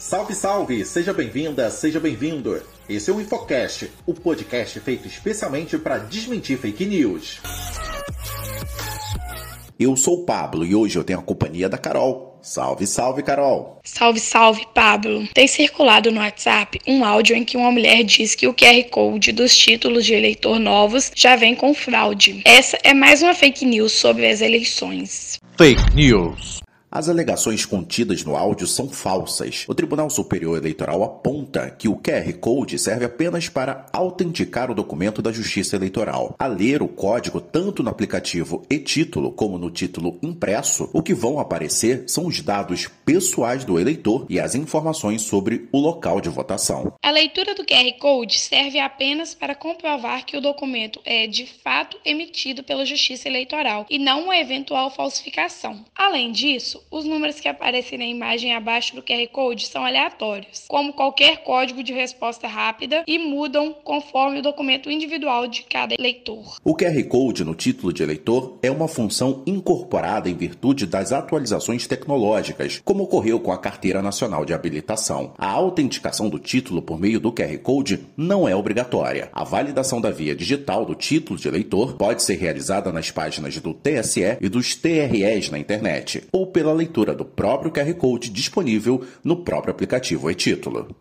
Salve, salve! Seja bem-vinda, seja bem-vindo! Esse é o Infocast, o podcast feito especialmente para desmentir fake news. Eu sou o Pablo e hoje eu tenho a companhia da Carol. Salve, salve, Carol! Salve, salve, Pablo! Tem circulado no WhatsApp um áudio em que uma mulher diz que o QR Code dos títulos de eleitor novos já vem com fraude. Essa é mais uma fake news sobre as eleições. Fake News. As alegações contidas no áudio são falsas. O Tribunal Superior Eleitoral aponta que o QR Code serve apenas para autenticar o documento da Justiça Eleitoral. A ler o código tanto no aplicativo e-título como no título impresso, o que vão aparecer são os dados pessoais do eleitor e as informações sobre o local de votação. A leitura do QR Code serve apenas para comprovar que o documento é de fato emitido pela Justiça Eleitoral e não uma eventual falsificação. Além disso, os números que aparecem na imagem abaixo do QR Code são aleatórios, como qualquer código de resposta rápida, e mudam conforme o documento individual de cada eleitor. O QR Code no título de eleitor é uma função incorporada em virtude das atualizações tecnológicas, como ocorreu com a Carteira Nacional de Habilitação. A autenticação do título por meio do QR Code não é obrigatória. A validação da via digital do título de eleitor pode ser realizada nas páginas do TSE e dos TREs na internet, ou pela pela leitura do próprio QR Code disponível no próprio aplicativo e-título.